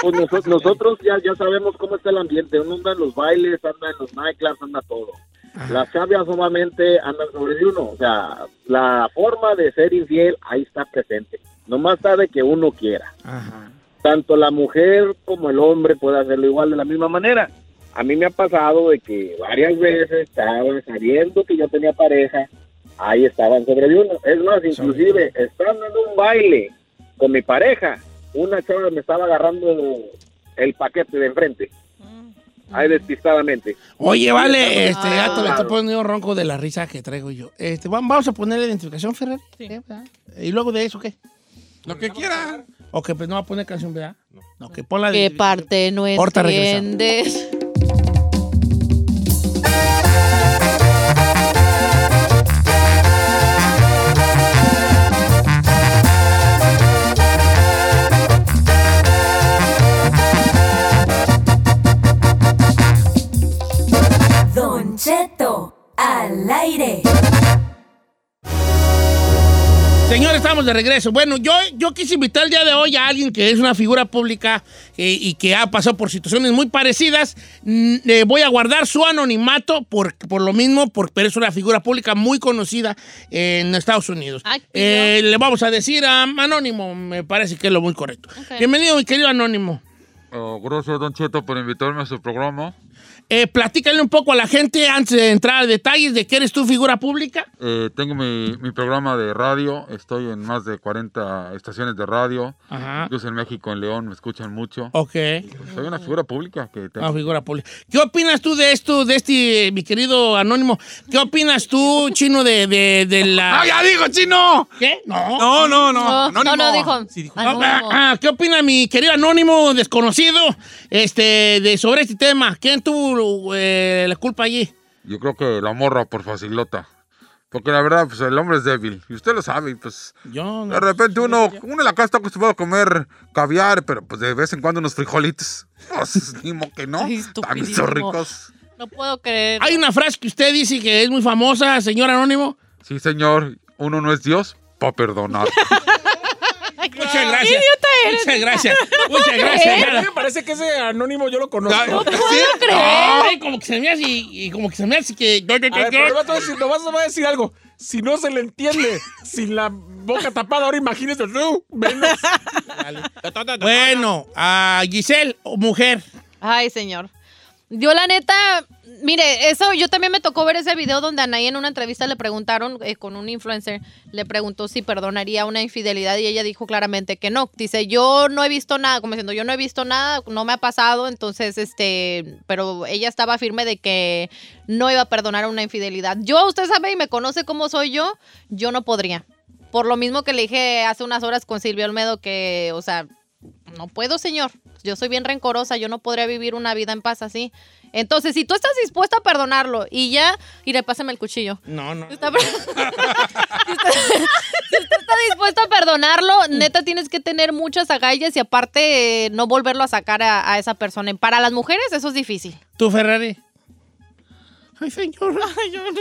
S10: pues noso- nosotros ya, ya sabemos cómo está el ambiente. Uno anda en los bailes, anda en los nightclubs, anda todo. Las chavias obviamente andan sobre de uno. O sea, la forma de ser infiel ahí está presente. Nomás sabe que uno quiera.
S1: Ajá.
S10: Tanto la mujer como el hombre puede hacerlo igual de la misma manera. A mí me ha pasado de que varias veces estaban sabiendo que yo tenía pareja, ahí estaban sobre uno. Es más, inclusive, estando en un baile con mi pareja, una chava me estaba agarrando el paquete de enfrente. Ahí despistadamente.
S1: Oye, vale, este, te lo estoy poniendo ronco de la risa que traigo yo. Este, vam- vamos a poner la identificación, Ferrer. ¿Y luego de eso qué?
S4: Lo que quiera.
S1: O que pues, no va a poner canción, ¿verdad? No, no que ponla de.
S2: ¿Qué parte no
S1: entiendes? Regresa.
S2: Don Cheto, al aire.
S1: Señores, estamos de regreso. Bueno, yo, yo quise invitar el día de hoy a alguien que es una figura pública eh, y que ha pasado por situaciones muy parecidas. Mm, eh, voy a guardar su anonimato por, por lo mismo, pero es una figura pública muy conocida en Estados Unidos.
S2: Ay,
S1: Eh, le vamos a decir a Anónimo, me parece que es lo muy correcto. Bienvenido, mi querido Anónimo.
S11: Oh, gracias, Don Cheto, por invitarme a su programa.
S1: Eh, platícale un poco a la gente antes de entrar a detalles de que eres tu figura pública.
S11: Eh, tengo mi, mi programa de radio. Estoy en más de 40 estaciones de radio.
S1: Ajá.
S11: Incluso en México, en León, me escuchan mucho.
S1: Ok.
S11: Soy una figura pública que tengo.
S1: Ah, figura pública. ¿Qué opinas tú de esto, de este, mi querido Anónimo? ¿Qué opinas tú, chino, de, de, de la.
S4: ¡Ah, ya digo, chino!
S1: ¿Qué? No.
S4: No, no, no.
S2: No, no,
S4: Anónimo.
S2: no, dijo.
S3: Sí, dijo.
S1: Ah,
S2: Anónimo.
S1: ah, ¿Qué opina mi querido Anónimo desconocido este, de, sobre este tema? ¿Quién tuvo eh, la culpa allí?
S11: Yo creo que la morra por facilota. Porque la verdad, pues el hombre es débil. Y usted lo sabe, y pues.
S1: Yo no.
S11: De repente uno, uno en la casa está acostumbrado a comer caviar, pero pues de vez en cuando unos frijolitos. Pues modo que no. Están son ricos.
S2: No puedo creer.
S1: Hay una frase que usted dice que es muy famosa, señor Anónimo.
S11: Sí, señor. Uno no es Dios para perdonar.
S1: Muchas gracias. Muchas gracias. Muchas
S3: A
S1: gracias.
S3: mí me parece que ese anónimo yo lo conozco.
S4: No,
S1: ¿Sí? Ay, como que se me hace y, y como que se me hace que.
S3: A ver, pero voy a decir, voy a decir algo. Si no se le entiende sin la boca tapada, ahora imagínese tú, menos.
S1: Bueno, a Giselle, mujer.
S2: Ay, señor. Yo la neta, mire, eso yo también me tocó ver ese video donde Anaí en una entrevista le preguntaron eh, con un influencer, le preguntó si perdonaría una infidelidad y ella dijo claramente que no. Dice, yo no he visto nada, como diciendo, yo no he visto nada, no me ha pasado, entonces, este, pero ella estaba firme de que no iba a perdonar una infidelidad. Yo, usted sabe y me conoce cómo soy yo, yo no podría. Por lo mismo que le dije hace unas horas con Silvio Olmedo que, o sea, no puedo, señor. Yo soy bien rencorosa, yo no podría vivir una vida en paz así. Entonces, si tú estás dispuesta a perdonarlo y ya, iré, pásame el cuchillo.
S1: No, no.
S2: Está- si, usted, si usted está dispuesta a perdonarlo, neta tienes que tener muchas agallas y aparte eh, no volverlo a sacar a, a esa persona. Para las mujeres eso es difícil.
S1: ¿Tú, Ferrari? Ay, señor.
S9: Ay, yo no,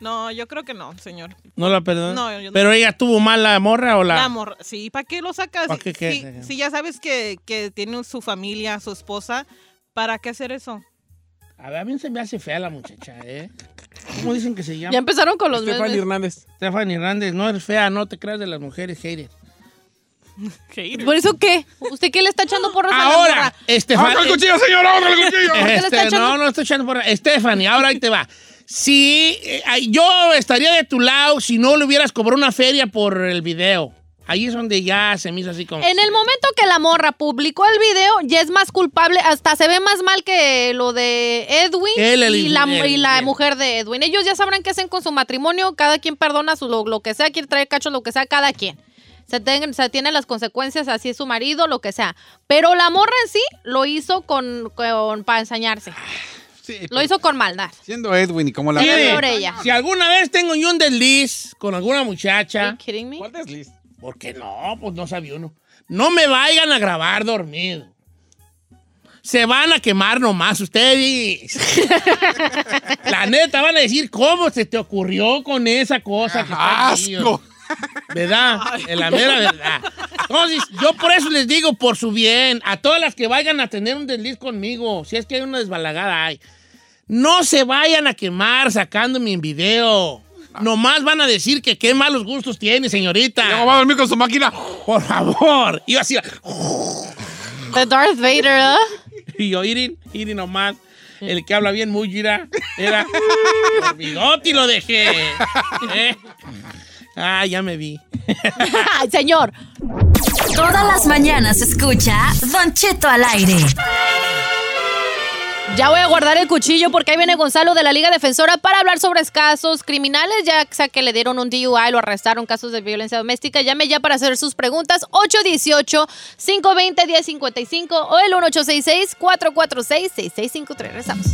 S9: no, yo creo que no, señor.
S1: No la perdonó.
S9: No, yo no.
S1: Pero ella tuvo mal la morra o la.
S9: La amor, sí, ¿para qué lo sacas?
S1: ¿Pa'
S9: Si-
S1: qué qué?
S9: si, si ya sabes que, que tiene su familia, su esposa, ¿para qué hacer eso?
S1: A ver, a mí se me hace fea la muchacha, ¿eh? ¿Cómo dicen que se llama?
S2: Ya empezaron con los
S3: Stephanie. Hernández.
S1: Stephanie Hernández. No es fea, no te creas de las mujeres, hater.
S2: ¿Por eso qué? ¿Usted qué le está echando por
S1: Ahora,
S4: ¡Ahora
S1: Stephanie.
S4: el cuchillo, señor! ¡Ahora el cuchillo!
S2: qué le está
S1: Este, no, no estoy echando por Stephanie, ahora ahí te va. Si eh, yo estaría de tu lado si no le hubieras cobrado una feria por el video. Ahí es donde ya se me hizo así como.
S2: En el momento que la morra publicó el video, ya es más culpable, hasta se ve más mal que lo de Edwin
S1: Él,
S2: y, la, y mujer de Edwin. Ellos ya sabrán qué hacen con su matrimonio, cada quien perdona su, lo, lo que sea, quiere traer cachos, lo que sea, cada quien. Se, ten- se tiene las consecuencias, así es su marido, lo que sea. Pero la morra en sí lo hizo con, con- para ensañarse.
S4: Sí,
S2: Lo hizo con maldad.
S4: Siendo Edwin y como la...
S2: Ella.
S1: si alguna vez tengo yo un desliz con alguna
S2: Are
S1: muchacha,
S2: me?
S3: ¿Cuál desliz?
S1: ¿por qué no? Pues no sabía uno. No me vayan a grabar dormido. Se van a quemar nomás ustedes. La neta, van a decir, ¿cómo se te ocurrió con esa cosa que está?
S4: ¡Asco!
S1: ¿Verdad? En la mera verdad. Entonces, yo por eso les digo, por su bien, a todas las que vayan a tener un desliz conmigo, si es que hay una desbalagada hay, no se vayan a quemar sacándome en video. Nomás van a decir que qué malos gustos tiene, señorita.
S4: ¿Cómo va a dormir con su máquina?
S1: Por favor. Y yo así,
S2: The Darth Vader, ¿eh?
S1: y yo, Irin, Irin nomás. El que habla bien muy gira, era y lo dejé. ¿Eh? Ah, ya me vi.
S2: Ay, señor.
S5: Todas las mañanas escucha Don Cheto al aire.
S2: Ya voy a guardar el cuchillo porque ahí viene Gonzalo de la Liga Defensora para hablar sobre casos criminales, ya sea que le dieron un DUI, lo arrestaron, casos de violencia doméstica. Llame ya para hacer sus preguntas. 818-520-1055 o el 1866-446-6653. Regresamos.